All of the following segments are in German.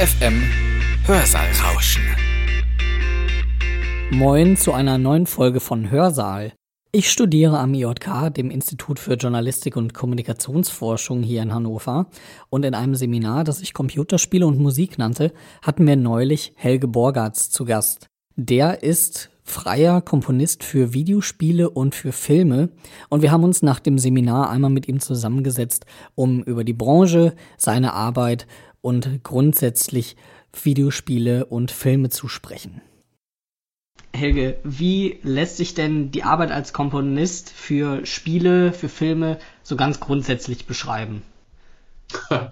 FM Hörsaalrauschen. Moin zu einer neuen Folge von Hörsaal. Ich studiere am IJK, dem Institut für Journalistik und Kommunikationsforschung hier in Hannover. Und in einem Seminar, das sich Computerspiele und Musik nannte, hatten wir neulich Helge Borgatz zu Gast. Der ist freier Komponist für Videospiele und für Filme. Und wir haben uns nach dem Seminar einmal mit ihm zusammengesetzt, um über die Branche, seine Arbeit und grundsätzlich Videospiele und Filme zu sprechen. Helge, wie lässt sich denn die Arbeit als Komponist für Spiele, für Filme so ganz grundsätzlich beschreiben?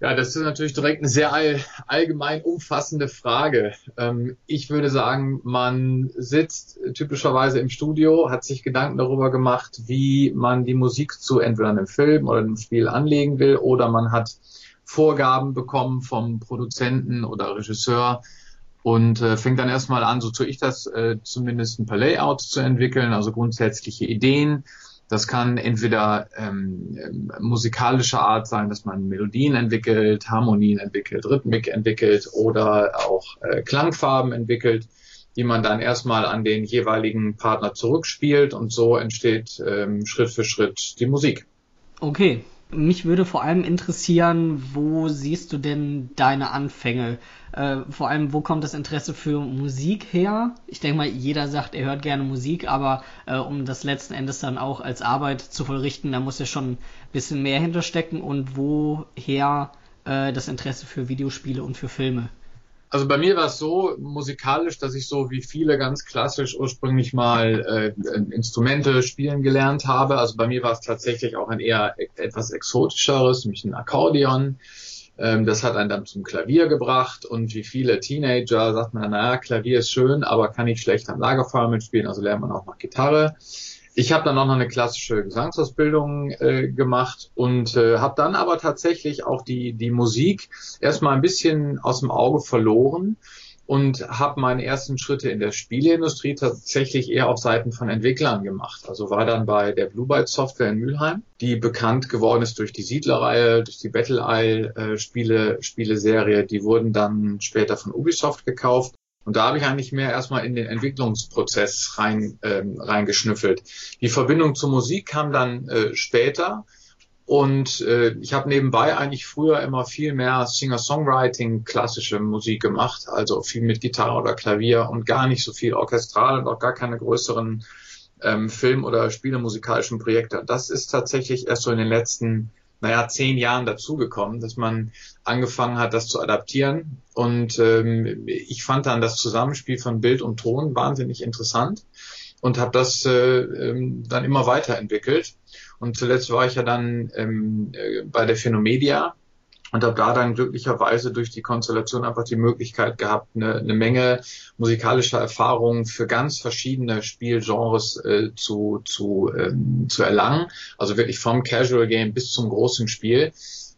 Ja, das ist natürlich direkt eine sehr all, allgemein umfassende Frage. Ähm, ich würde sagen, man sitzt typischerweise im Studio, hat sich Gedanken darüber gemacht, wie man die Musik zu entweder einem Film oder einem Spiel anlegen will, oder man hat Vorgaben bekommen vom Produzenten oder Regisseur und äh, fängt dann erstmal an, so tue ich das, äh, zumindest ein paar Layouts zu entwickeln, also grundsätzliche Ideen. Das kann entweder ähm, musikalischer Art sein, dass man Melodien entwickelt, Harmonien entwickelt, Rhythmik entwickelt oder auch äh, Klangfarben entwickelt, die man dann erstmal an den jeweiligen Partner zurückspielt und so entsteht ähm, Schritt für Schritt die Musik. Okay, mich würde vor allem interessieren, wo siehst du denn deine Anfänge? Äh, vor allem, wo kommt das Interesse für Musik her? Ich denke mal, jeder sagt, er hört gerne Musik, aber äh, um das letzten Endes dann auch als Arbeit zu vollrichten, da muss ja schon ein bisschen mehr hinterstecken. Und woher äh, das Interesse für Videospiele und für Filme? Also bei mir war es so musikalisch, dass ich so wie viele ganz klassisch ursprünglich mal äh, Instrumente spielen gelernt habe. Also bei mir war es tatsächlich auch ein eher e-, etwas exotischeres, nämlich ein Akkordeon. Ähm, das hat einen dann zum Klavier gebracht und wie viele Teenager sagt man, naja, Klavier ist schön, aber kann ich schlecht am Lagerfeuer mitspielen, also lernt man auch noch Gitarre. Ich habe dann auch noch eine klassische Gesangsausbildung äh, gemacht und äh, habe dann aber tatsächlich auch die, die Musik erstmal ein bisschen aus dem Auge verloren und habe meine ersten Schritte in der Spieleindustrie tatsächlich eher auf Seiten von Entwicklern gemacht. Also war dann bei der Blue Byte Software in Mülheim, die bekannt geworden ist durch die Siedlerreihe, durch die Battle Isle äh, Spiele, Spieleserie. Die wurden dann später von Ubisoft gekauft und da habe ich eigentlich mehr erstmal in den Entwicklungsprozess rein, ähm, reingeschnüffelt. Die Verbindung zur Musik kam dann äh, später. Und äh, ich habe nebenbei eigentlich früher immer viel mehr Singer-Songwriting, klassische Musik gemacht, also viel mit Gitarre oder Klavier und gar nicht so viel orchestral und auch gar keine größeren ähm, Film- oder Spielemusikalischen Projekte. Das ist tatsächlich erst so in den letzten naja, zehn Jahren dazugekommen, dass man angefangen hat, das zu adaptieren. Und ähm, ich fand dann das Zusammenspiel von Bild und Ton wahnsinnig interessant und habe das äh, ähm, dann immer weiterentwickelt. Und zuletzt war ich ja dann ähm, äh, bei der Phenomedia und habe da dann glücklicherweise durch die Konstellation einfach die Möglichkeit gehabt, eine, eine Menge musikalischer Erfahrungen für ganz verschiedene Spielgenres äh, zu, zu, ähm, zu erlangen. Also wirklich vom Casual Game bis zum großen Spiel.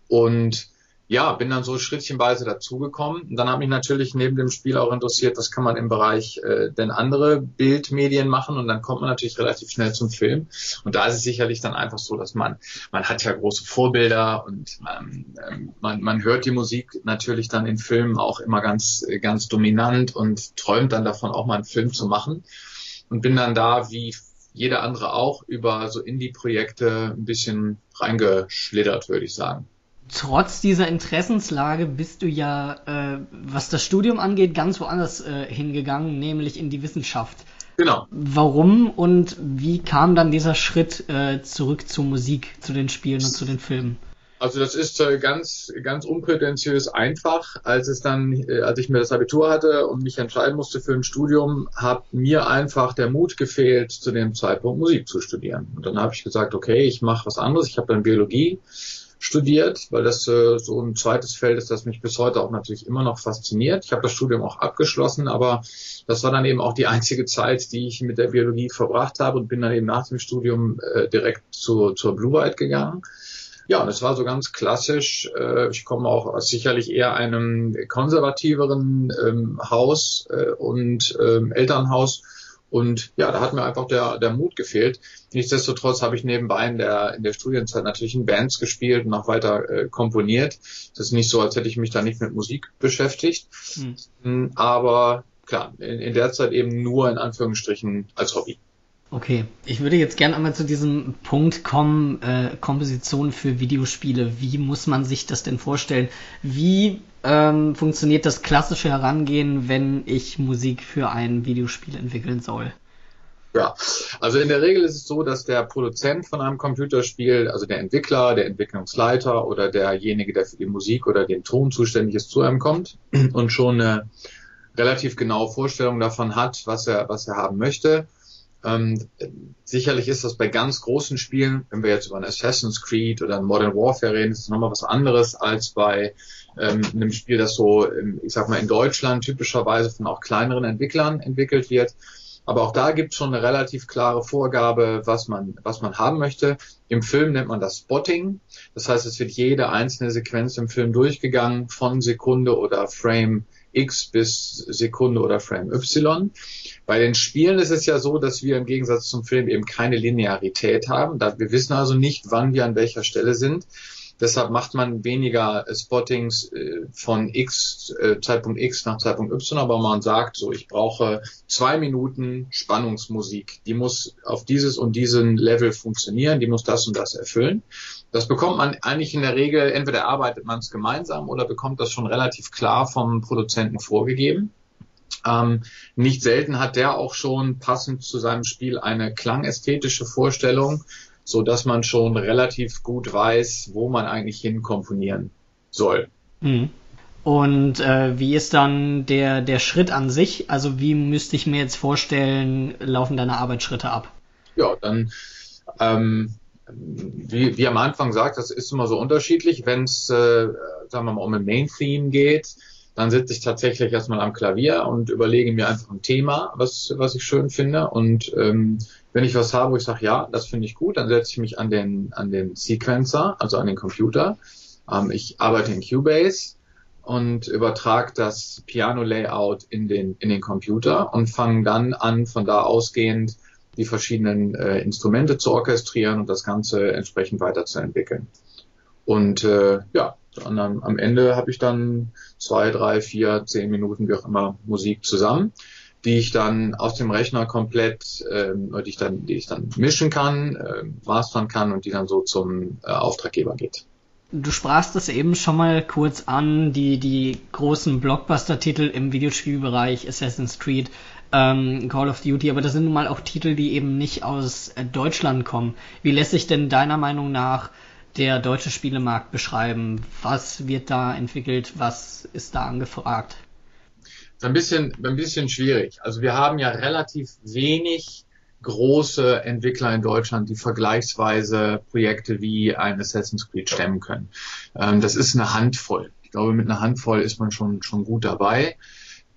Und ja, bin dann so schrittchenweise dazugekommen. Und dann hat mich natürlich neben dem Spiel auch interessiert, was kann man im Bereich äh, denn andere Bildmedien machen. Und dann kommt man natürlich relativ schnell zum Film. Und da ist es sicherlich dann einfach so, dass man, man hat ja große Vorbilder und man, ähm, man, man hört die Musik natürlich dann in Filmen auch immer ganz, ganz dominant und träumt dann davon, auch mal einen Film zu machen. Und bin dann da wie jeder andere auch über so Indie-Projekte ein bisschen reingeschlittert, würde ich sagen trotz dieser Interessenslage bist du ja, äh, was das Studium angeht, ganz woanders äh, hingegangen, nämlich in die Wissenschaft. Genau. Warum und wie kam dann dieser Schritt äh, zurück zur Musik, zu den Spielen und zu den Filmen? Also das ist äh, ganz, ganz unprätentiös einfach. Als es dann, äh, als ich mir das Abitur hatte und mich entscheiden musste für ein Studium, hat mir einfach der Mut gefehlt, zu dem Zeitpunkt Musik zu studieren. Und dann habe ich gesagt, okay, ich mache was anderes. Ich habe dann Biologie studiert, weil das äh, so ein zweites Feld ist, das mich bis heute auch natürlich immer noch fasziniert. Ich habe das Studium auch abgeschlossen, aber das war dann eben auch die einzige Zeit, die ich mit der Biologie verbracht habe und bin dann eben nach dem Studium äh, direkt zu, zur Blue White gegangen. Ja, und es war so ganz klassisch. Äh, ich komme auch aus sicherlich eher einem konservativeren ähm, Haus äh, und ähm, Elternhaus Und ja, da hat mir einfach der, der Mut gefehlt. Nichtsdestotrotz habe ich nebenbei in der, in der Studienzeit natürlich in Bands gespielt und auch weiter äh, komponiert. Das ist nicht so, als hätte ich mich da nicht mit Musik beschäftigt. Mhm. Aber klar, in, in der Zeit eben nur in Anführungsstrichen als Hobby. Okay, ich würde jetzt gerne einmal zu diesem Punkt kommen, äh, Komposition für Videospiele. Wie muss man sich das denn vorstellen? Wie ähm, funktioniert das klassische Herangehen, wenn ich Musik für ein Videospiel entwickeln soll? Ja, also in der Regel ist es so, dass der Produzent von einem Computerspiel, also der Entwickler, der Entwicklungsleiter oder derjenige, der für die Musik oder den Ton zuständig ist, zu einem kommt und schon eine relativ genaue Vorstellung davon hat, was er, was er haben möchte ähm, sicherlich ist das bei ganz großen Spielen, wenn wir jetzt über ein Assassin's Creed oder ein Modern Warfare reden, ist das nochmal was anderes als bei ähm, einem Spiel, das so, ich sag mal, in Deutschland typischerweise von auch kleineren Entwicklern entwickelt wird. Aber auch da gibt es schon eine relativ klare Vorgabe, was man, was man haben möchte. Im Film nennt man das Spotting. Das heißt, es wird jede einzelne Sequenz im Film durchgegangen von Sekunde oder Frame X bis Sekunde oder Frame Y. Bei den Spielen ist es ja so, dass wir im Gegensatz zum Film eben keine Linearität haben. Wir wissen also nicht, wann wir an welcher Stelle sind. Deshalb macht man weniger Spottings äh, von X, äh, Zeitpunkt X nach Zeitpunkt Y, aber man sagt so, ich brauche zwei Minuten Spannungsmusik. Die muss auf dieses und diesen Level funktionieren, die muss das und das erfüllen. Das bekommt man eigentlich in der Regel, entweder arbeitet man es gemeinsam oder bekommt das schon relativ klar vom Produzenten vorgegeben. Ähm, nicht selten hat der auch schon passend zu seinem Spiel eine klangästhetische Vorstellung, so dass man schon relativ gut weiß, wo man eigentlich hin komponieren soll. Mhm. Und äh, wie ist dann der, der Schritt an sich? Also wie müsste ich mir jetzt vorstellen, laufen deine Arbeitsschritte ab? Ja, dann ähm, wie, wie am Anfang sagt, das ist immer so unterschiedlich. Wenn es, äh, sagen wir mal, um ein Main-Theme geht, dann sitze ich tatsächlich erstmal am Klavier und überlege mir einfach ein Thema, was, was ich schön finde. Und ähm, wenn ich was habe, wo ich sage, ja, das finde ich gut, dann setze ich mich an den, an den Sequencer, also an den Computer. Ähm, ich arbeite in Cubase und übertrage das Piano-Layout in den, in den Computer und fange dann an, von da ausgehend die verschiedenen äh, Instrumente zu orchestrieren und das Ganze entsprechend weiterzuentwickeln. Und äh, ja, dann am, am Ende habe ich dann zwei, drei, vier, zehn Minuten, wie auch immer, Musik zusammen, die ich dann aus dem Rechner komplett, ähm, die ich dann, die ich dann mischen kann, äh, mastern kann und die dann so zum äh, Auftraggeber geht. Du sprachst das eben schon mal kurz an, die, die großen Blockbuster-Titel im Videospielbereich, Assassin's Creed, ähm, Call of Duty, aber das sind nun mal auch Titel, die eben nicht aus äh, Deutschland kommen. Wie lässt sich denn deiner Meinung nach der deutsche Spielemarkt beschreiben? Was wird da entwickelt? Was ist da angefragt? Ein bisschen, ein bisschen schwierig. Also wir haben ja relativ wenig große Entwickler in Deutschland, die vergleichsweise Projekte wie ein Assassin's Creed stemmen können. Ähm, das ist eine Handvoll. Ich glaube, mit einer Handvoll ist man schon, schon gut dabei.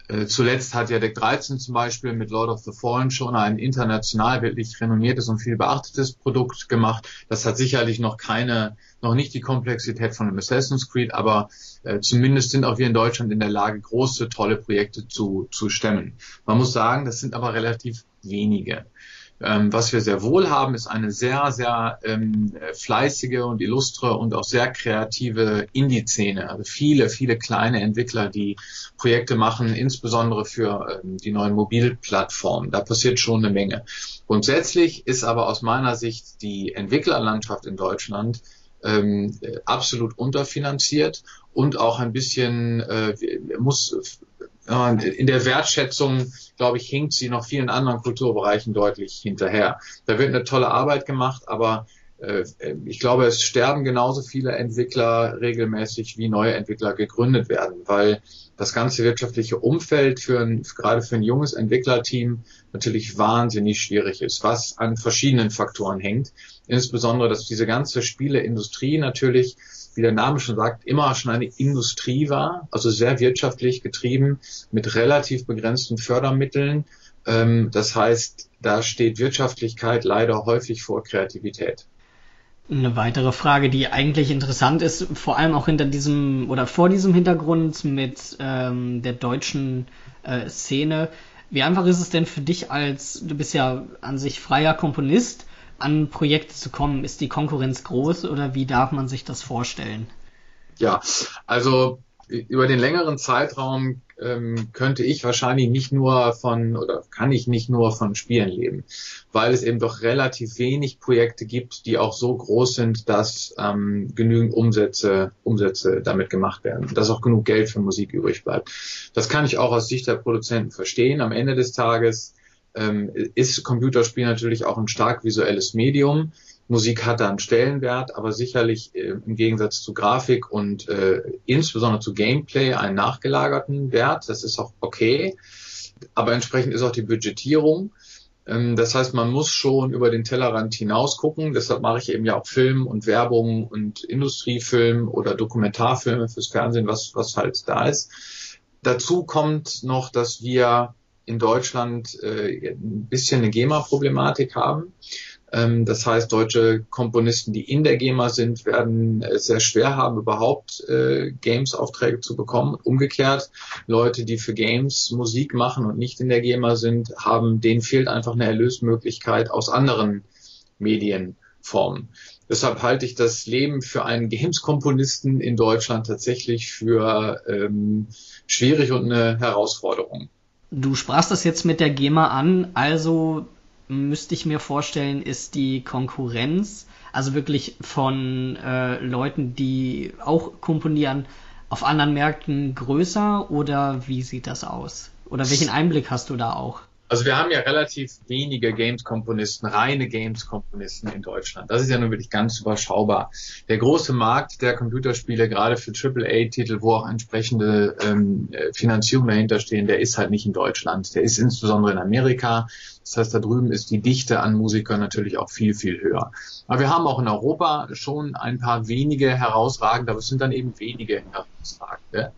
Äh, zuletzt hat ja Deck 13 zum Beispiel mit Lord of the Fallen schon ein international wirklich renommiertes und viel beachtetes Produkt gemacht. Das hat sicherlich noch keine, noch nicht die Komplexität von einem Assassin's Creed, aber äh, zumindest sind auch wir in Deutschland in der Lage, große, tolle Projekte zu, zu stemmen. Man muss sagen, das sind aber relativ wenige. Ähm, was wir sehr wohl haben, ist eine sehr, sehr ähm, fleißige und illustre und auch sehr kreative Indie-Szene. Also viele, viele kleine Entwickler, die Projekte machen, insbesondere für ähm, die neuen Mobilplattformen. Da passiert schon eine Menge. Grundsätzlich ist aber aus meiner Sicht die Entwicklerlandschaft in Deutschland ähm, absolut unterfinanziert und auch ein bisschen äh, muss in der Wertschätzung, glaube ich, hinkt sie noch vielen anderen Kulturbereichen deutlich hinterher. Da wird eine tolle Arbeit gemacht, aber ich glaube, es sterben genauso viele Entwickler regelmäßig, wie neue Entwickler gegründet werden, weil das ganze wirtschaftliche Umfeld für ein, gerade für ein junges Entwicklerteam natürlich wahnsinnig schwierig ist, was an verschiedenen Faktoren hängt. Insbesondere, dass diese ganze Spieleindustrie natürlich wie der Name schon sagt, immer schon eine Industrie war, also sehr wirtschaftlich getrieben mit relativ begrenzten Fördermitteln. Ähm, das heißt, da steht Wirtschaftlichkeit leider häufig vor Kreativität. Eine weitere Frage, die eigentlich interessant ist, vor allem auch hinter diesem oder vor diesem Hintergrund mit ähm, der deutschen äh, Szene. Wie einfach ist es denn für dich als, du bist ja an sich freier Komponist, an Projekte zu kommen? Ist die Konkurrenz groß oder wie darf man sich das vorstellen? Ja, also über den längeren Zeitraum ähm, könnte ich wahrscheinlich nicht nur von oder kann ich nicht nur von Spielen leben, weil es eben doch relativ wenig Projekte gibt, die auch so groß sind, dass ähm, genügend Umsätze, Umsätze damit gemacht werden, dass auch genug Geld für Musik übrig bleibt. Das kann ich auch aus Sicht der Produzenten verstehen. Am Ende des Tages ähm, ist Computerspiel natürlich auch ein stark visuelles Medium. Musik hat da einen Stellenwert, aber sicherlich äh, im Gegensatz zu Grafik und äh, insbesondere zu Gameplay einen nachgelagerten Wert. Das ist auch okay. Aber entsprechend ist auch die Budgetierung. Ähm, das heißt, man muss schon über den Tellerrand hinaus gucken. Deshalb mache ich eben ja auch Film und Werbung und Industriefilm oder Dokumentarfilme fürs Fernsehen, was, was halt da ist. Dazu kommt noch, dass wir in Deutschland äh, ein bisschen eine GEMA-Problematik haben. Ähm, das heißt, deutsche Komponisten, die in der GEMA sind, werden es sehr schwer haben, überhaupt äh, Games-Aufträge zu bekommen. Umgekehrt, Leute, die für Games Musik machen und nicht in der GEMA sind, haben, denen fehlt einfach eine Erlösmöglichkeit aus anderen Medienformen. Deshalb halte ich das Leben für einen Games-Komponisten in Deutschland tatsächlich für ähm, schwierig und eine Herausforderung. Du sprachst das jetzt mit der GEMA an, also müsste ich mir vorstellen, ist die Konkurrenz, also wirklich von äh, Leuten, die auch komponieren, auf anderen Märkten größer oder wie sieht das aus? Oder welchen Einblick hast du da auch? Also wir haben ja relativ wenige Games-Komponisten, reine Games-Komponisten in Deutschland. Das ist ja nun wirklich ganz überschaubar. Der große Markt der Computerspiele, gerade für AAA-Titel, wo auch entsprechende ähm, Finanzierungen dahinter stehen, der ist halt nicht in Deutschland. Der ist insbesondere in Amerika. Das heißt, da drüben ist die Dichte an Musikern natürlich auch viel, viel höher. Aber wir haben auch in Europa schon ein paar wenige herausragende, aber es sind dann eben wenige herausragende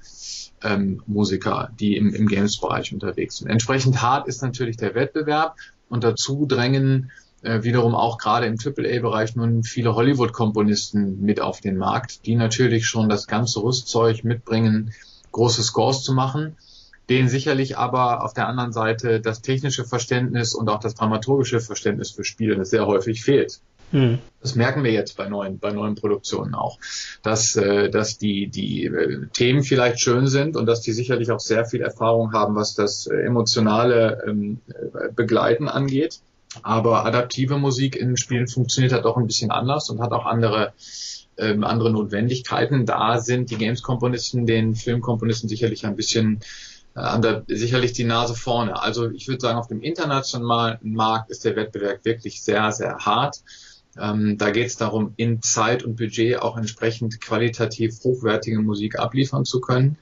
ähm, Musiker, die im, im Games-Bereich unterwegs sind. Entsprechend hart ist natürlich der Wettbewerb und dazu drängen äh, wiederum auch gerade im AAA-Bereich nun viele Hollywood-Komponisten mit auf den Markt, die natürlich schon das ganze Rüstzeug mitbringen, große Scores zu machen, denen sicherlich aber auf der anderen Seite das technische Verständnis und auch das dramaturgische Verständnis für Spiele sehr häufig fehlt. Hm. Das merken wir jetzt bei neuen, bei neuen Produktionen auch, dass, äh, dass die, die äh, Themen vielleicht schön sind und dass die sicherlich auch sehr viel Erfahrung haben, was das äh, emotionale ähm, äh, Begleiten angeht. Aber adaptive Musik in Spielen funktioniert halt auch ein bisschen anders und hat auch andere ähm, andere Notwendigkeiten. Da sind die Games-Komponisten den Filmkomponisten sicherlich ein bisschen an der, sicherlich die Nase vorne. Also ich würde sagen, auf dem internationalen Markt ist der Wettbewerb wirklich sehr, sehr hart. Ähm, da geht es darum, in Zeit und Budget auch entsprechend qualitativ hochwertige Musik abliefern zu können.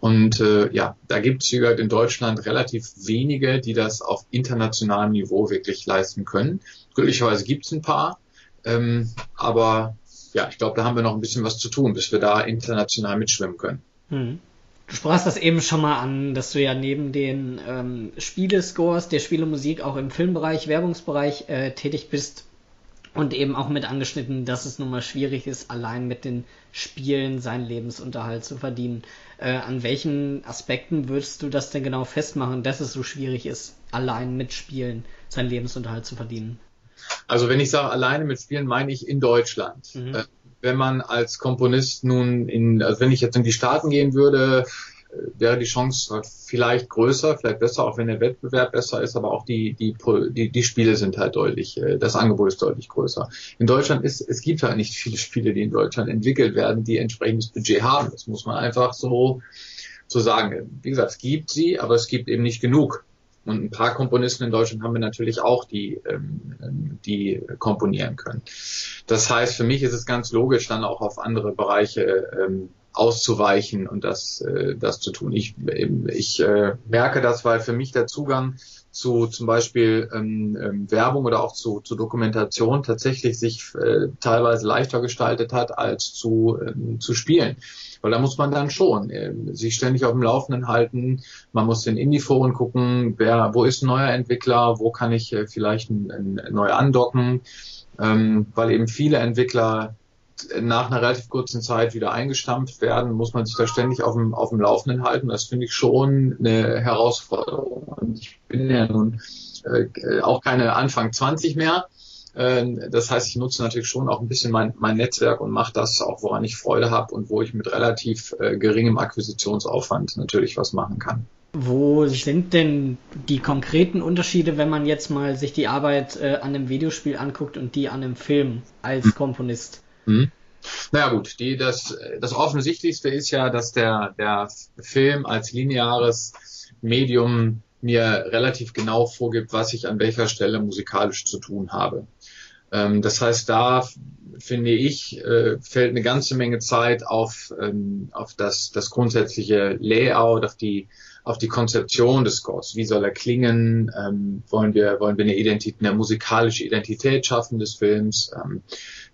Und äh, ja, da gibt es in Deutschland relativ wenige, die das auf internationalem Niveau wirklich leisten können. Glücklicherweise gibt es ein paar, ähm, aber ja, ich glaube, da haben wir noch ein bisschen was zu tun, bis wir da international mitschwimmen können. Hm. Du sprachst das eben schon mal an, dass du ja neben den ähm, Spielescores, der Spielemusik auch im Filmbereich, Werbungsbereich äh, tätig bist und eben auch mit angeschnitten, dass es nun mal schwierig ist, allein mit den Spielen seinen Lebensunterhalt zu verdienen. Äh, an welchen Aspekten würdest du das denn genau festmachen, dass es so schwierig ist, allein mit Spielen seinen Lebensunterhalt zu verdienen? Also wenn ich sage alleine mit Spielen, meine ich in Deutschland. Mhm. Wenn man als Komponist nun in, also wenn ich jetzt in die Staaten gehen würde, wäre die Chance vielleicht größer, vielleicht besser, auch wenn der Wettbewerb besser ist, aber auch die, die, die, die Spiele sind halt deutlich, äh, das Angebot ist deutlich größer. In Deutschland ist, es gibt halt nicht viele Spiele, die in Deutschland entwickelt werden, die entsprechendes Budget haben. Das muss man einfach so, so sagen. Wie gesagt, es gibt sie, aber es gibt eben nicht genug. Und ein paar Komponisten in Deutschland haben wir natürlich auch, die, ähm, die komponieren können. Das heißt, für mich ist es ganz logisch, dann auch auf andere Bereiche ähm, auszuweichen und das, äh, das zu tun. Ich, ich äh, merke das, weil für mich der Zugang zu zum Beispiel ähm, ähm, Werbung oder auch zu, zu Dokumentation tatsächlich sich äh, teilweise leichter gestaltet hat als zu, ähm, zu spielen. Weil da muss man dann schon äh, sich ständig auf dem Laufenden halten. Man muss in Indie-Foren gucken, wer, wo ist ein neuer Entwickler, wo kann ich äh, vielleicht ein, ein, neu andocken, ähm, weil eben viele Entwickler nach einer relativ kurzen Zeit wieder eingestampft werden, muss man sich da ständig auf dem, auf dem Laufenden halten. Das finde ich schon eine Herausforderung. Und ich bin ja nun äh, auch keine Anfang 20 mehr. Äh, das heißt, ich nutze natürlich schon auch ein bisschen mein, mein Netzwerk und mache das auch, woran ich Freude habe und wo ich mit relativ äh, geringem Akquisitionsaufwand natürlich was machen kann. Wo sind denn die konkreten Unterschiede, wenn man jetzt mal sich die Arbeit äh, an einem Videospiel anguckt und die an einem Film als hm. Komponist? Hm. Naja gut, die, das, das Offensichtlichste ist ja, dass der, der Film als lineares Medium mir relativ genau vorgibt, was ich an welcher Stelle musikalisch zu tun habe. Ähm, das heißt, da finde ich, äh, fällt eine ganze Menge Zeit auf, ähm, auf das, das grundsätzliche Layout, auf die auf die Konzeption des Scores. Wie soll er klingen? Ähm, wollen wir, wollen wir eine Identität, eine musikalische Identität schaffen des Films? Ähm,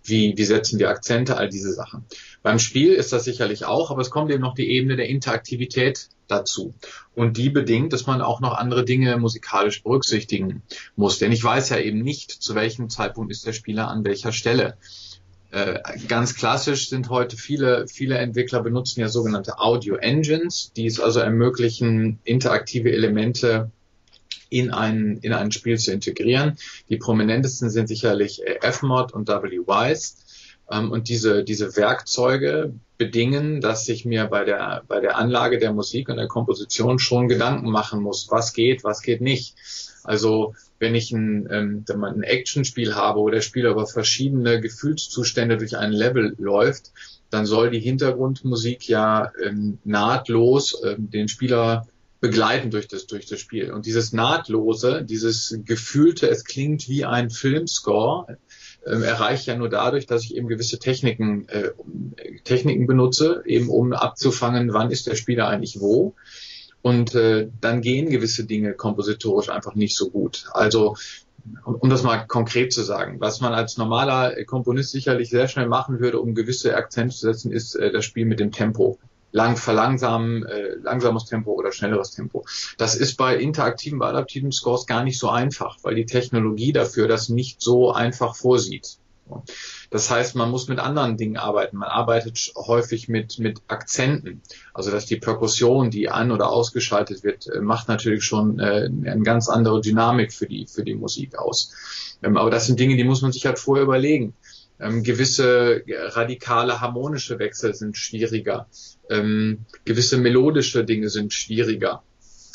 wie, wie setzen wir Akzente? All diese Sachen. Beim Spiel ist das sicherlich auch, aber es kommt eben noch die Ebene der Interaktivität dazu. Und die bedingt, dass man auch noch andere Dinge musikalisch berücksichtigen muss. Denn ich weiß ja eben nicht, zu welchem Zeitpunkt ist der Spieler an welcher Stelle. Äh, ganz klassisch sind heute viele, viele Entwickler benutzen ja sogenannte Audio Engines, die es also ermöglichen, interaktive Elemente in ein, in ein Spiel zu integrieren. Die prominentesten sind sicherlich Fmod und WWise. Ähm, und diese, diese Werkzeuge bedingen, dass ich mir bei der, bei der Anlage der Musik und der Komposition schon Gedanken machen muss, was geht, was geht nicht. Also wenn ich ein, ähm, ein Actionspiel habe, wo der Spieler über verschiedene Gefühlszustände durch ein Level läuft, dann soll die Hintergrundmusik ja ähm, nahtlos ähm, den Spieler begleiten durch das, durch das Spiel. Und dieses Nahtlose, dieses Gefühlte, es klingt wie ein Filmscore, äh, erreiche ich ja nur dadurch, dass ich eben gewisse Techniken, äh, Techniken benutze, eben um abzufangen, wann ist der Spieler eigentlich wo. Und äh, dann gehen gewisse Dinge kompositorisch einfach nicht so gut. Also um das mal konkret zu sagen, was man als normaler Komponist sicherlich sehr schnell machen würde, um gewisse Akzente zu setzen, ist äh, das Spiel mit dem Tempo. Lang verlangsamen, äh, langsames Tempo oder schnelleres Tempo. Das ist bei interaktiven, bei adaptiven Scores gar nicht so einfach, weil die Technologie dafür das nicht so einfach vorsieht. Das heißt, man muss mit anderen Dingen arbeiten. Man arbeitet häufig mit, mit Akzenten. Also dass die Perkussion, die an- oder ausgeschaltet wird, äh, macht natürlich schon äh, eine ganz andere Dynamik für die, für die Musik aus. Ähm, aber das sind Dinge, die muss man sich halt vorher überlegen. Ähm, gewisse radikale harmonische Wechsel sind schwieriger. Ähm, gewisse melodische Dinge sind schwieriger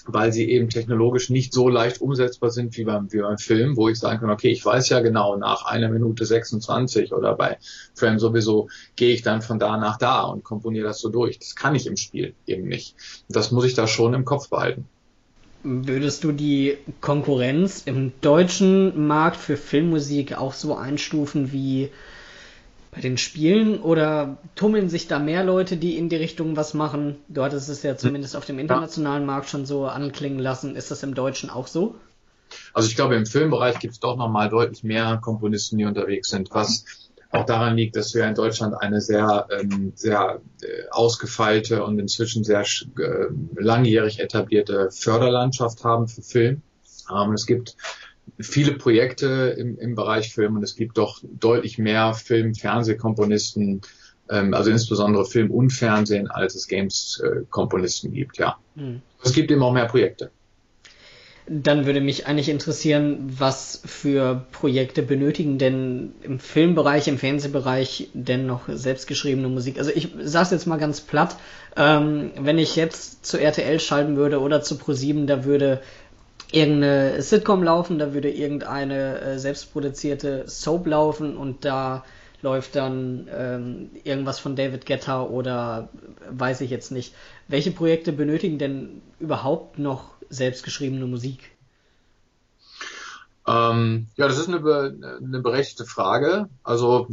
weil sie eben technologisch nicht so leicht umsetzbar sind wie beim, wie beim Film, wo ich sagen kann, okay, ich weiß ja genau, nach einer Minute 26 oder bei Frame sowieso gehe ich dann von da nach da und komponiere das so durch. Das kann ich im Spiel eben nicht. Das muss ich da schon im Kopf behalten. Würdest du die Konkurrenz im deutschen Markt für Filmmusik auch so einstufen wie bei den Spielen oder tummeln sich da mehr Leute, die in die Richtung was machen? Du hattest es ja zumindest auf dem internationalen Markt schon so anklingen lassen. Ist das im Deutschen auch so? Also ich glaube, im Filmbereich gibt es doch nochmal deutlich mehr Komponisten, die unterwegs sind, was auch daran liegt, dass wir in Deutschland eine sehr, ähm, sehr äh, ausgefeilte und inzwischen sehr äh, langjährig etablierte Förderlandschaft haben für Film. Ähm, es gibt viele Projekte im, im Bereich Film und es gibt doch deutlich mehr Film-, Fernsehkomponisten, ähm, also insbesondere Film und Fernsehen, als es Games-Komponisten äh, gibt, ja. Mhm. Es gibt eben auch mehr Projekte. Dann würde mich eigentlich interessieren, was für Projekte benötigen denn im Filmbereich, im Fernsehbereich denn noch selbstgeschriebene Musik? Also ich sage es jetzt mal ganz platt, ähm, wenn ich jetzt zu RTL schalten würde oder zu ProSieben, da würde irgendeine Sitcom laufen, da würde irgendeine äh, selbstproduzierte Soap laufen und da läuft dann ähm, irgendwas von David Guetta oder weiß ich jetzt nicht. Welche Projekte benötigen denn überhaupt noch selbstgeschriebene Musik? Ähm, ja, das ist eine, eine berechtigte Frage. Also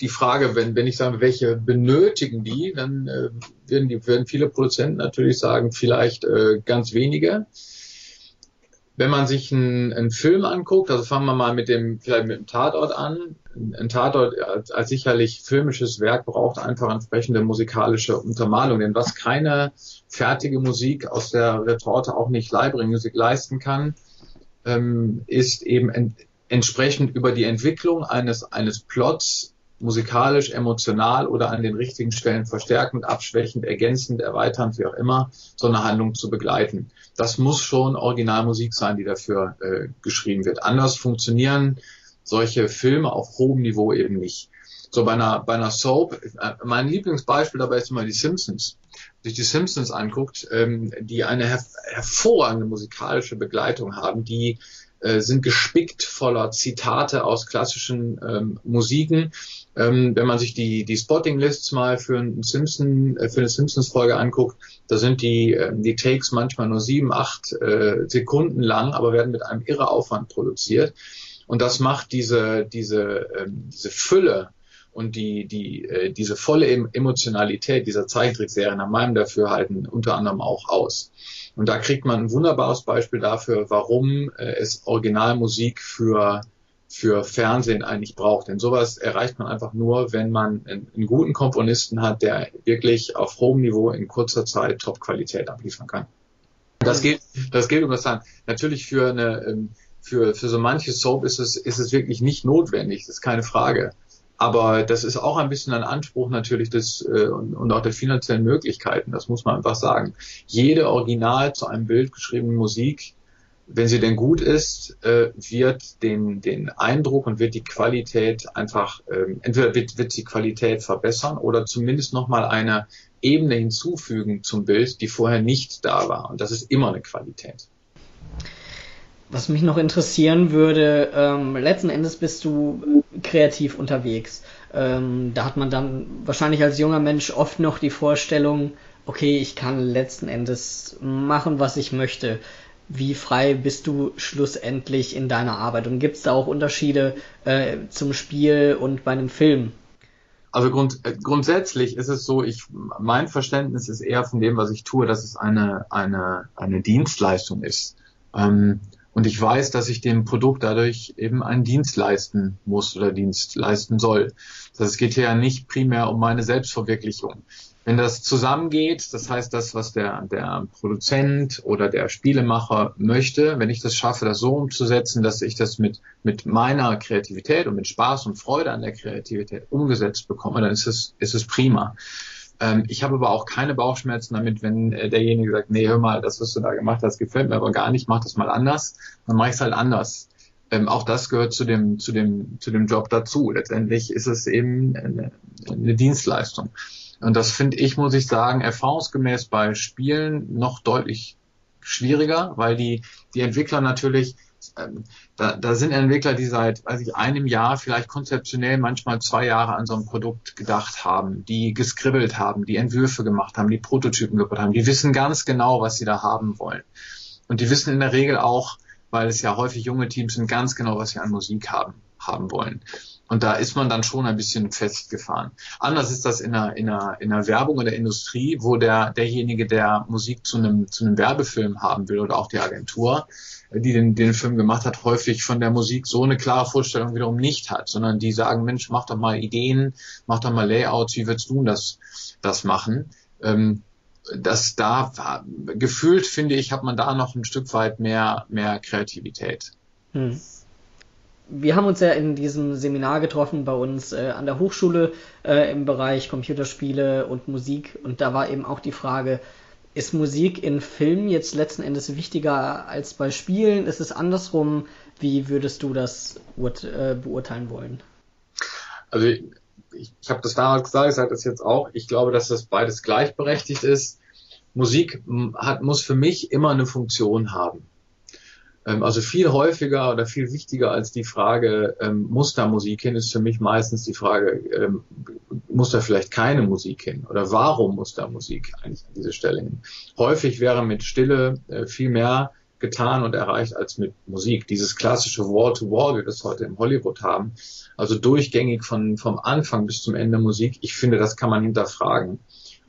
die Frage, wenn, wenn ich sage, welche benötigen die, dann äh, werden, die, werden viele Produzenten natürlich sagen, vielleicht äh, ganz wenige wenn man sich einen, einen Film anguckt, also fangen wir mal mit dem, vielleicht mit dem Tatort an. Ein Tatort als, als sicherlich filmisches Werk braucht einfach entsprechende musikalische Untermalung. Denn was keine fertige Musik aus der Retorte auch nicht Library-Musik leisten kann, ähm, ist eben en entsprechend über die Entwicklung eines, eines Plots musikalisch, emotional oder an den richtigen Stellen verstärkend, abschwächend, ergänzend, erweiternd, wie auch immer, so eine Handlung zu begleiten. Das muss schon Originalmusik sein, die dafür äh, geschrieben wird. Anders funktionieren solche Filme auf hohem Niveau eben nicht. So bei einer, bei einer Soap, äh, mein Lieblingsbeispiel dabei ist immer die Simpsons. Sich die Simpsons anguckt, ähm, die eine her hervorragende musikalische Begleitung haben, die äh, sind gespickt voller Zitate aus klassischen ähm, Musiken. Ähm, wenn man sich die, die Spotting-Lists mal für, einen Simpson, äh, für eine Simpsons-Folge anguckt, da sind die, äh, die Takes manchmal nur sieben, acht äh, Sekunden lang, aber werden mit einem irre Aufwand produziert. Und das macht diese, diese, ähm, diese Fülle und die, die, äh, diese volle Emotionalität dieser Zeichentrickserie nach meinem Dafürhalten unter anderem auch aus. Und da kriegt man ein wunderbares Beispiel dafür, warum äh, es Originalmusik für für Fernsehen eigentlich braucht. Denn sowas erreicht man einfach nur, wenn man einen, einen guten Komponisten hat, der wirklich auf hohem Niveau in kurzer Zeit Top-Qualität abliefern kann. Das gilt, das gilt übrigens dann natürlich für eine, ähm, für, für so manche Soap ist es, ist es wirklich nicht notwendig, das ist keine Frage. Aber das ist auch ein bisschen ein Anspruch natürlich des äh, und, und auch der finanziellen Möglichkeiten. Das muss man einfach sagen. Jede original zu einem Bild geschriebene Musik, wenn sie denn gut ist, äh, wird den den Eindruck und wird die Qualität einfach ähm, entweder wird wird die Qualität verbessern oder zumindest noch mal eine Ebene hinzufügen zum Bild, die vorher nicht da war. Und das ist immer eine Qualität. Was mich noch interessieren würde, ähm, letzten Endes bist du kreativ unterwegs. Ähm, da hat man dann wahrscheinlich als junger Mensch oft noch die Vorstellung, okay, ich kann letzten Endes machen, was ich möchte. Wie frei bist du schlussendlich in deiner Arbeit? Und gibt es da auch Unterschiede äh, zum Spiel und bei einem Film? Also grund, äh, grundsätzlich ist es so, ich mein Verständnis ist eher von dem, was ich tue, dass es eine eine eine Dienstleistung ist. Ähm, und ich weiß, dass ich dem Produkt dadurch eben einen Dienst leisten muss oder Dienst leisten soll. Das heißt, es geht hier ja nicht primär um meine Selbstverwirklichung. Wenn das zusammengeht, das heißt, das, was der, der Produzent oder der Spielemacher möchte, wenn ich das schaffe, das so umzusetzen, dass ich das mit, mit meiner Kreativität und mit Spaß und Freude an der Kreativität umgesetzt bekomme, dann ist es, ist es prima. Ähm, ich habe aber auch keine Bauchschmerzen damit, wenn äh, derjenige sagt, nee, hör mal, das, was du da gemacht hast, gefällt mir aber gar nicht, mach das mal anders. Dann mache ich es halt anders. Ähm, auch das gehört zu dem, zu dem, zu dem Job dazu. Letztendlich ist es eben eine, eine Dienstleistung. Und das finde ich, muss ich sagen, erfahrungsgemäß bei Spielen noch deutlich schwieriger, weil die, die Entwickler natürlich ähm, da, da sind Entwickler, die seit, weiß ich, einem Jahr vielleicht konzeptionell manchmal zwei Jahre an so einem Produkt gedacht haben, die geskribbelt haben, die Entwürfe gemacht haben, die Prototypen gebaut haben. Die wissen ganz genau, was sie da haben wollen. Und die wissen in der Regel auch, weil es ja häufig junge Teams sind, ganz genau, was sie an Musik haben, haben wollen. Und da ist man dann schon ein bisschen festgefahren. Anders ist das in einer, in einer, in einer Werbung oder Industrie, wo der, derjenige, der Musik zu einem, zu einem Werbefilm haben will oder auch die Agentur, die den, den Film gemacht hat, häufig von der Musik so eine klare Vorstellung wiederum nicht hat, sondern die sagen, Mensch, mach doch mal Ideen, mach doch mal Layouts, wie würdest du das, das machen? Ähm, das da gefühlt finde ich, hat man da noch ein Stück weit mehr, mehr Kreativität. Hm wir haben uns ja in diesem Seminar getroffen bei uns äh, an der Hochschule äh, im Bereich Computerspiele und Musik und da war eben auch die Frage, ist Musik in Filmen jetzt letzten Endes wichtiger als bei Spielen? Ist es andersrum? Wie würdest du das äh, beurteilen wollen? Also ich, ich, habe das damals gesagt, ich sage das jetzt auch. Ich glaube, dass das beides gleichberechtigt ist. Musik hat, muss für mich immer eine Funktion haben. Ähm, also viel häufiger oder viel wichtiger als die Frage, ähm, muss da Musik hin, ist für mich meistens die Frage, ähm, muss da vielleicht keine Musik hin? Oder warum muss da Musik eigentlich an diese Stelle hin? Häufig wäre mit Stille äh, viel mehr getan und erreicht als mit Musik. Dieses klassische Wall-to-Wall, wie wir es heute im Hollywood haben, also durchgängig von, vom Anfang bis zum Ende Musik, ich finde, das kann man hinterfragen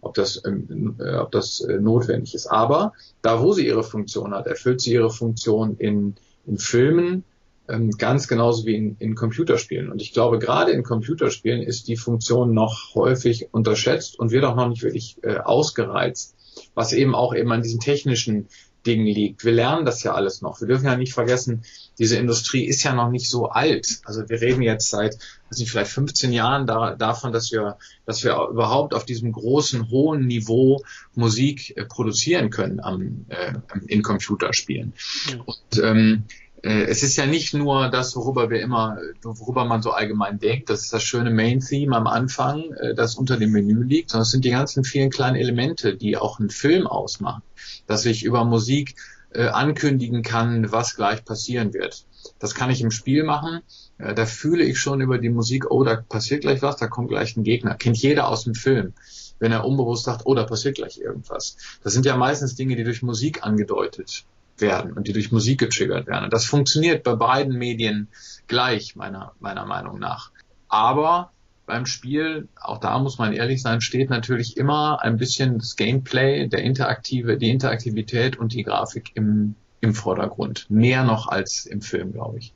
ob das, ähm, äh, ob das äh, notwendig ist. Aber da, wo sie ihre Funktion hat, erfüllt sie ihre Funktion in, in Filmen ähm, ganz genauso wie in, in Computerspielen. Und ich glaube, gerade in Computerspielen ist die Funktion noch häufig unterschätzt und wird auch noch nicht wirklich äh, ausgereizt, was eben auch eben an diesen technischen Dingen liegt. Wir lernen das ja alles noch. Wir dürfen ja nicht vergessen, diese Industrie ist ja noch nicht so alt. Also wir reden jetzt seit, weiß nicht, vielleicht 15 Jahren da, davon, dass wir, dass wir überhaupt auf diesem großen, hohen Niveau Musik äh, produzieren können am, äh, in Computerspielen. Ja. Und ähm, äh, es ist ja nicht nur das, worüber wir immer, worüber man so allgemein denkt, das ist das schöne Main-Theme am Anfang, äh, das unter dem Menü liegt, sondern es sind die ganzen vielen kleinen Elemente, die auch einen Film ausmachen, dass ich über Musik äh, ankündigen kann, was gleich passieren wird. Das kann ich im Spiel machen. Äh, da fühle ich schon über die Musik, oh, da passiert gleich was, da kommt gleich ein Gegner. Kennt jeder aus dem Film wenn er unbewusst sagt, oh, da passiert gleich irgendwas. Das sind ja meistens Dinge, die durch Musik angedeutet werden und die durch Musik getriggert werden. Und das funktioniert bei beiden Medien gleich, meiner, meiner Meinung nach. Aber beim Spiel, auch da muss man ehrlich sein, steht natürlich immer ein bisschen das Gameplay, der interaktive, die Interaktivität und die Grafik im, im Vordergrund. Mehr noch als im Film, glaube ich.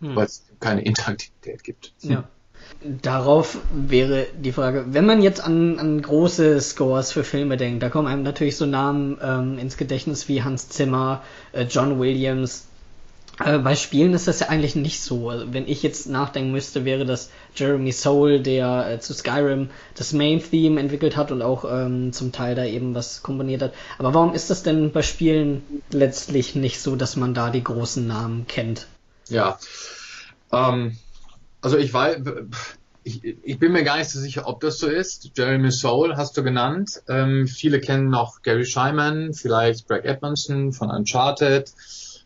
Hm. Weil es keine Interaktivität gibt. Ja. Darauf wäre die Frage, wenn man jetzt an, an große Scores für Filme denkt, da kommen einem natürlich so Namen ähm, ins Gedächtnis wie Hans Zimmer, äh, John Williams. Äh, bei Spielen ist das ja eigentlich nicht so. Also, wenn ich jetzt nachdenken müsste, wäre das Jeremy Soule, der äh, zu Skyrim das Main-Theme entwickelt hat und auch ähm, zum Teil da eben was komponiert hat. Aber warum ist das denn bei Spielen letztlich nicht so, dass man da die großen Namen kennt? Ja, ähm, also ich weiß, ich, ich bin mir gar nicht so sicher, ob das so ist. Jeremy Soule hast du genannt. Ähm, viele kennen noch Gary Scheiman, vielleicht Greg Edmondson von Uncharted.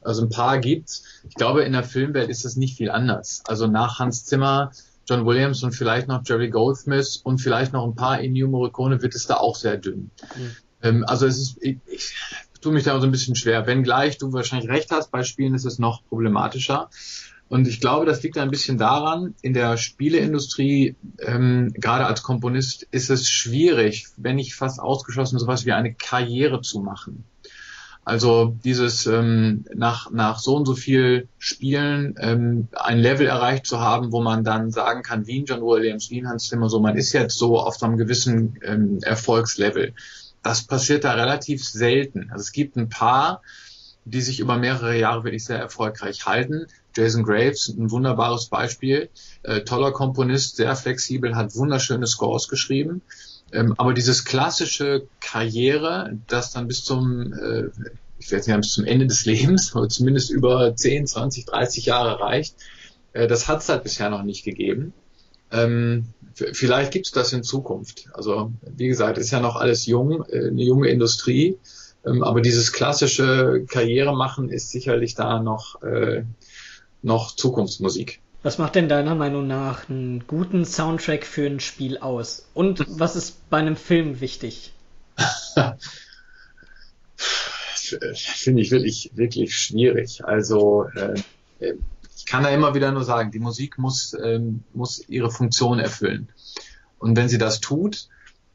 Also ein paar gibt's. Ich glaube, in der Filmwelt ist das nicht viel anders. Also nach Hans Zimmer, John Williams und vielleicht noch Jerry Goldsmith und vielleicht noch ein paar Ennio Morricone wird es da auch sehr dünn. Mhm. Ähm, also es ist, ich, ich tue mich da so ein bisschen schwer. Wenngleich du wahrscheinlich recht hast, bei Spielen ist es noch problematischer. Und ich glaube, das liegt ein bisschen daran, in der Spieleindustrie, ähm, gerade als Komponist, ist es schwierig, wenn nicht fast ausgeschlossen, sowas wie eine Karriere zu machen. Also dieses ähm, nach, nach so und so viel Spielen ähm, ein Level erreicht zu haben, wo man dann sagen kann, wie John Williams, wie Hans Zimmer, so man ist jetzt so auf einem gewissen ähm, Erfolgslevel. Das passiert da relativ selten. Also es gibt ein paar, die sich über mehrere Jahre wirklich sehr erfolgreich halten. Jason Graves, ein wunderbares Beispiel, äh, toller Komponist, sehr flexibel, hat wunderschöne Scores geschrieben. Ähm, aber dieses klassische Karriere, das dann bis zum, äh, ich werde sagen, bis zum Ende des Lebens, oder zumindest über 10, 20, 30 Jahre reicht, äh, das hat es halt bisher noch nicht gegeben. Ähm, vielleicht gibt es das in Zukunft. Also wie gesagt, ist ja noch alles jung, äh, eine junge Industrie. Ähm, aber dieses klassische Karriere machen ist sicherlich da noch, äh, noch Zukunftsmusik. Was macht denn deiner Meinung nach einen guten Soundtrack für ein Spiel aus? Und was ist bei einem Film wichtig? Finde ich wirklich, wirklich schwierig. Also äh, ich kann da immer wieder nur sagen, die Musik muss, äh, muss ihre Funktion erfüllen. Und wenn sie das tut,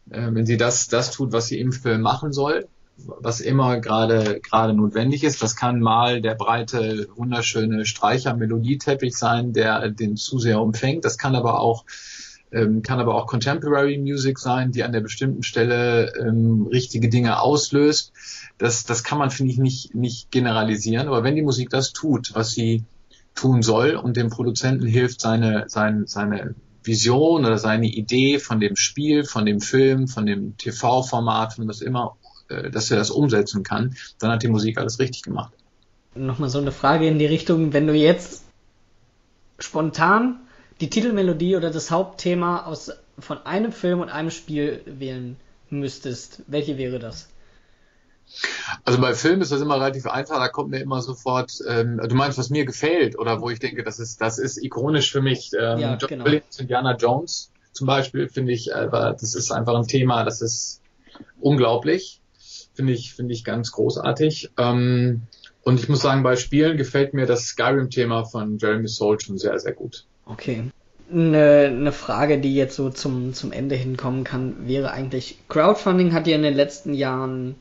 äh, wenn sie das, das tut, was sie im Film machen soll, was immer gerade gerade notwendig ist. Das kann mal der breite, wunderschöne Streicher-Melodieteppich sein, der den Zuseher umfängt. Das kann aber auch ähm, kann aber auch Contemporary Music sein, die an der bestimmten Stelle ähm, richtige Dinge auslöst. Das, das kann man, finde ich, nicht, nicht generalisieren. Aber wenn die Musik das tut, was sie tun soll und dem Produzenten hilft, seine, seine, seine Vision oder seine Idee von dem Spiel, von dem Film, von dem TV-Format, von was immer dass er das umsetzen kann, dann hat die Musik alles richtig gemacht. Nochmal so eine Frage in die Richtung, wenn du jetzt spontan die Titelmelodie oder das Hauptthema aus, von einem Film und einem Spiel wählen müsstest, welche wäre das? Also bei Filmen ist das immer relativ einfach, da kommt mir immer sofort, ähm, du meinst, was mir gefällt oder wo ich denke, das ist, das ist ikonisch für mich. Ähm, ja, John genau. Williams, Indiana Jones zum Beispiel, finde ich, äh, das ist einfach ein Thema, das ist unglaublich. Finde ich, finde ich ganz großartig. Ähm, und ich muss sagen, bei Spielen gefällt mir das Skyrim-Thema von Jeremy Soule schon sehr, sehr gut. Okay. Eine, eine Frage, die jetzt so zum, zum Ende hinkommen kann, wäre eigentlich, Crowdfunding hat ja in den letzten Jahren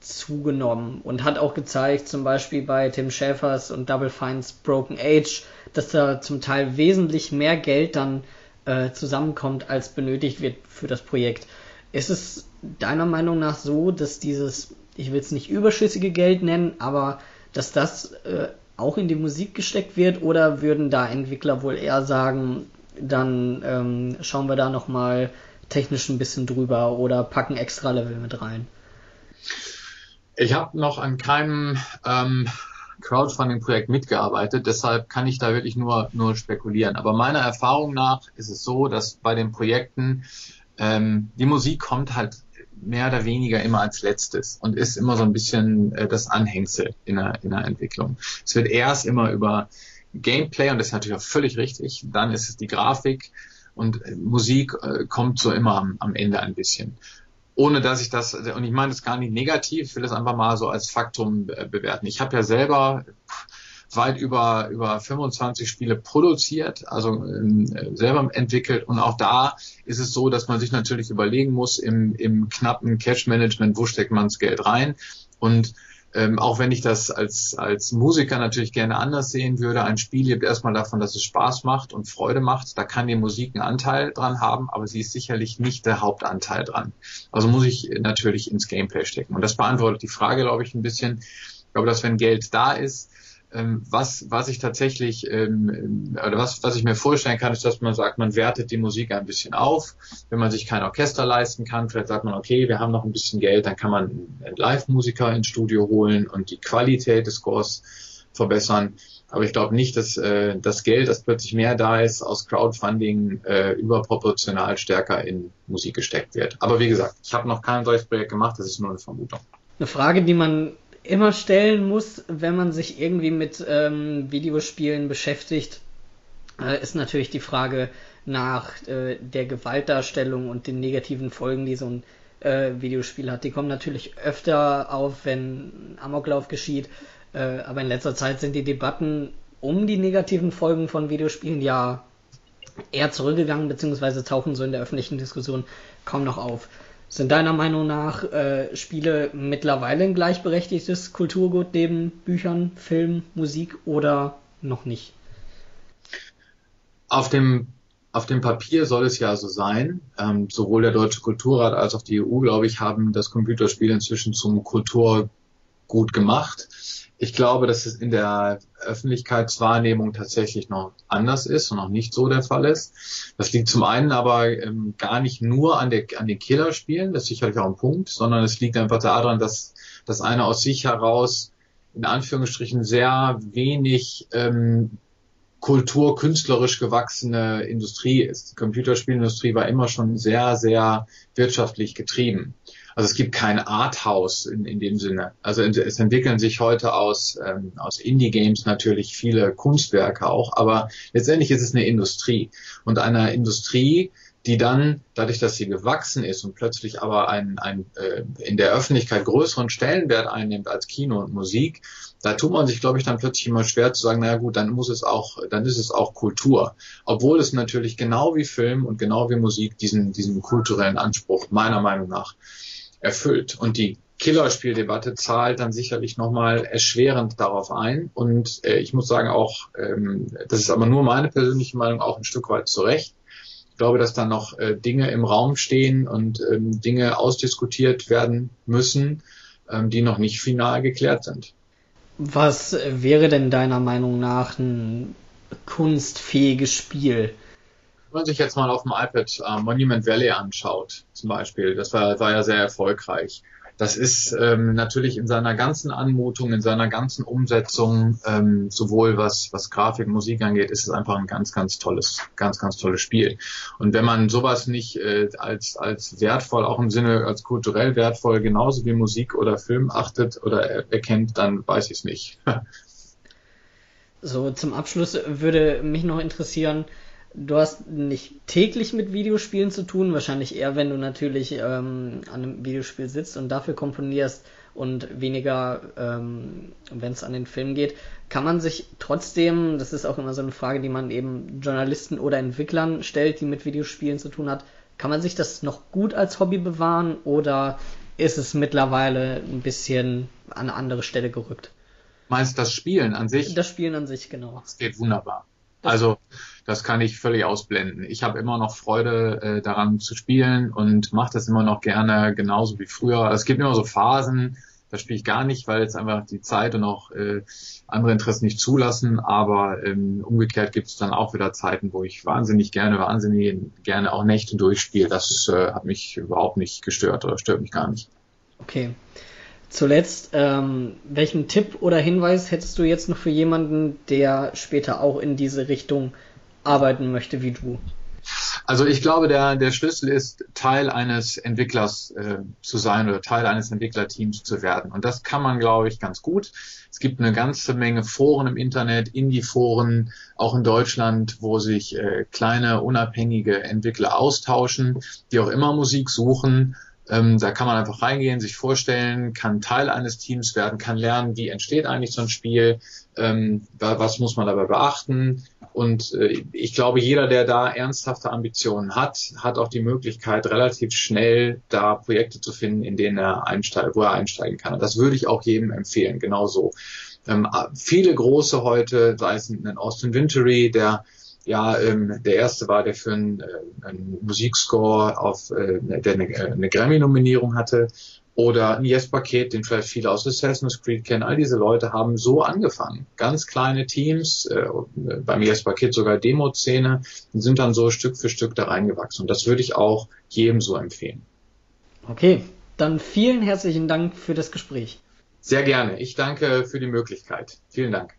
zugenommen und hat auch gezeigt, zum Beispiel bei Tim Schäfers und Double Fines Broken Age, dass da zum Teil wesentlich mehr Geld dann äh, zusammenkommt, als benötigt wird für das Projekt. Ist es deiner Meinung nach so, dass dieses ich will es nicht überschüssige Geld nennen, aber dass das äh, auch in die Musik gesteckt wird oder würden da Entwickler wohl eher sagen, dann ähm, schauen wir da nochmal technisch ein bisschen drüber oder packen extra Level mit rein? Ich habe noch an keinem ähm, Crowdfunding-Projekt mitgearbeitet, deshalb kann ich da wirklich nur, nur spekulieren. Aber meiner Erfahrung nach ist es so, dass bei den Projekten ähm, die Musik kommt halt mehr oder weniger immer als letztes und ist immer so ein bisschen äh, das Anhängsel in der, in der Entwicklung. Es wird erst immer über Gameplay und das ist natürlich auch völlig richtig, dann ist es die Grafik und äh, Musik äh, kommt so immer am, am Ende ein bisschen ohne dass ich das, und ich meine das gar nicht negativ, ich will das einfach mal so als Faktum äh, bewerten. Ich habe ja selber weit über, über 25 Spiele produziert, also ähm, selber entwickelt. Und auch da ist es so, dass man sich natürlich überlegen muss im, im knappen Cash-Management, wo steckt man das Geld rein. Und ähm, auch wenn ich das als, als Musiker natürlich gerne anders sehen würde, ein Spiel lebt erstmal davon, dass es Spaß macht und Freude macht. Da kann die Musik einen Anteil dran haben, aber sie ist sicherlich nicht der Hauptanteil dran. Also muss ich natürlich ins Gameplay stecken. Und das beantwortet die Frage, glaube ich, ein bisschen. Ich glaube, dass wenn Geld da ist, was, was ich tatsächlich, ähm, oder was, was ich mir vorstellen kann, ist, dass man sagt, man wertet die Musik ein bisschen auf. Wenn man sich kein Orchester leisten kann, vielleicht sagt man, okay, wir haben noch ein bisschen Geld, dann kann man einen Live-Musiker ins Studio holen und die Qualität des Scores verbessern. Aber ich glaube nicht, dass äh, das Geld, das plötzlich mehr da ist, aus Crowdfunding äh, überproportional stärker in Musik gesteckt wird. Aber wie gesagt, ich habe noch kein solches Projekt gemacht, das ist nur eine Vermutung. Eine Frage, die man immer stellen muss, wenn man sich irgendwie mit ähm, Videospielen beschäftigt, äh, ist natürlich die Frage nach äh, der Gewaltdarstellung und den negativen Folgen, die so ein äh, Videospiel hat. Die kommen natürlich öfter auf, wenn Amoklauf geschieht, äh, aber in letzter Zeit sind die Debatten um die negativen Folgen von Videospielen ja eher zurückgegangen, beziehungsweise tauchen so in der öffentlichen Diskussion kaum noch auf. Sind deiner Meinung nach äh, Spiele mittlerweile ein gleichberechtigtes Kulturgut neben Büchern, Film, Musik oder noch nicht? Auf dem, auf dem Papier soll es ja so sein. Ähm, sowohl der Deutsche Kulturrat als auch die EU, glaube ich, haben das Computerspiel inzwischen zum Kulturgut gemacht. Ich glaube, dass es in der Öffentlichkeitswahrnehmung tatsächlich noch anders ist und noch nicht so der Fall ist. Das liegt zum einen aber ähm, gar nicht nur an, der, an den Killerspielen, das ist sicherlich auch ein Punkt, sondern es liegt einfach daran, dass das eine aus sich heraus in Anführungsstrichen sehr wenig ähm, Kultur künstlerisch gewachsene Industrie ist. Die Computerspielindustrie war immer schon sehr, sehr wirtschaftlich getrieben. Also es gibt kein Arthouse in, in dem Sinne. Also es entwickeln sich heute aus, ähm, aus Indie-Games natürlich viele Kunstwerke auch, aber letztendlich ist es eine Industrie. Und einer Industrie, die dann, dadurch, dass sie gewachsen ist und plötzlich aber ein, ein, äh, in der Öffentlichkeit größeren Stellenwert einnimmt als Kino und Musik, da tut man sich, glaube ich, dann plötzlich immer schwer zu sagen, naja gut, dann muss es auch, dann ist es auch Kultur. Obwohl es natürlich genau wie Film und genau wie Musik diesen, diesen kulturellen Anspruch meiner Meinung nach erfüllt. Und die Killerspieldebatte zahlt dann sicherlich nochmal erschwerend darauf ein. Und äh, ich muss sagen auch, ähm, das ist aber nur meine persönliche Meinung, auch ein Stück weit zurecht. Ich glaube, dass da noch äh, Dinge im Raum stehen und ähm, Dinge ausdiskutiert werden müssen, ähm, die noch nicht final geklärt sind. Was wäre denn deiner Meinung nach ein kunstfähiges Spiel? Wenn man sich jetzt mal auf dem iPad äh, Monument Valley anschaut, zum Beispiel, das war, war ja sehr erfolgreich. Das ist ähm, natürlich in seiner ganzen Anmutung, in seiner ganzen Umsetzung, ähm, sowohl was, was Grafik, Musik angeht, ist es einfach ein ganz, ganz tolles, ganz, ganz tolles Spiel. Und wenn man sowas nicht äh, als, als wertvoll, auch im Sinne als kulturell wertvoll, genauso wie Musik oder Film achtet oder er erkennt, dann weiß ich es nicht. so, zum Abschluss würde mich noch interessieren, du hast nicht täglich mit Videospielen zu tun, wahrscheinlich eher, wenn du natürlich ähm, an einem Videospiel sitzt und dafür komponierst und weniger, ähm, wenn es an den Film geht. Kann man sich trotzdem, das ist auch immer so eine Frage, die man eben Journalisten oder Entwicklern stellt, die mit Videospielen zu tun hat, kann man sich das noch gut als Hobby bewahren oder ist es mittlerweile ein bisschen an eine andere Stelle gerückt? Meinst du das Spielen an sich? Das Spielen an sich, genau. Es geht wunderbar. Also das kann ich völlig ausblenden. Ich habe immer noch Freude äh, daran zu spielen und mache das immer noch gerne, genauso wie früher. Es gibt immer so Phasen, Da spiele ich gar nicht, weil jetzt einfach die Zeit und auch äh, andere Interessen nicht zulassen. Aber ähm, umgekehrt gibt es dann auch wieder Zeiten, wo ich wahnsinnig gerne, wahnsinnig gerne auch Nächte durchspiele. Das äh, hat mich überhaupt nicht gestört oder stört mich gar nicht. Okay. Zuletzt, ähm, welchen Tipp oder Hinweis hättest du jetzt noch für jemanden, der später auch in diese Richtung arbeiten möchte wie du? Also ich glaube, der, der Schlüssel ist, Teil eines Entwicklers äh, zu sein oder Teil eines Entwicklerteams zu werden. Und das kann man, glaube ich, ganz gut. Es gibt eine ganze Menge Foren im Internet, Indie-Foren, auch in Deutschland, wo sich äh, kleine, unabhängige Entwickler austauschen, die auch immer Musik suchen ähm, da kann man einfach reingehen, sich vorstellen, kann Teil eines Teams werden, kann lernen, wie entsteht eigentlich so ein Spiel, ähm, was muss man dabei beachten. Und äh, ich glaube, jeder, der da ernsthafte Ambitionen hat, hat auch die Möglichkeit, relativ schnell da Projekte zu finden, in denen er einsteigen, wo er einsteigen kann. Und das würde ich auch jedem empfehlen, genauso. Ähm, viele große heute, sei es ein Austin Wintory, der ja, ähm, der erste war, der für einen, äh, einen Musikscore auf äh, der eine, äh, eine Grammy-Nominierung hatte. Oder ein Yes Paket, den vielleicht viele aus Assassin's Creed kennen. All diese Leute haben so angefangen. Ganz kleine Teams, äh, beim Yes Paket sogar Demo-Szene, sind dann so Stück für Stück da reingewachsen. Und das würde ich auch jedem so empfehlen. Okay, dann vielen herzlichen Dank für das Gespräch. Sehr gerne. Ich danke für die Möglichkeit. Vielen Dank.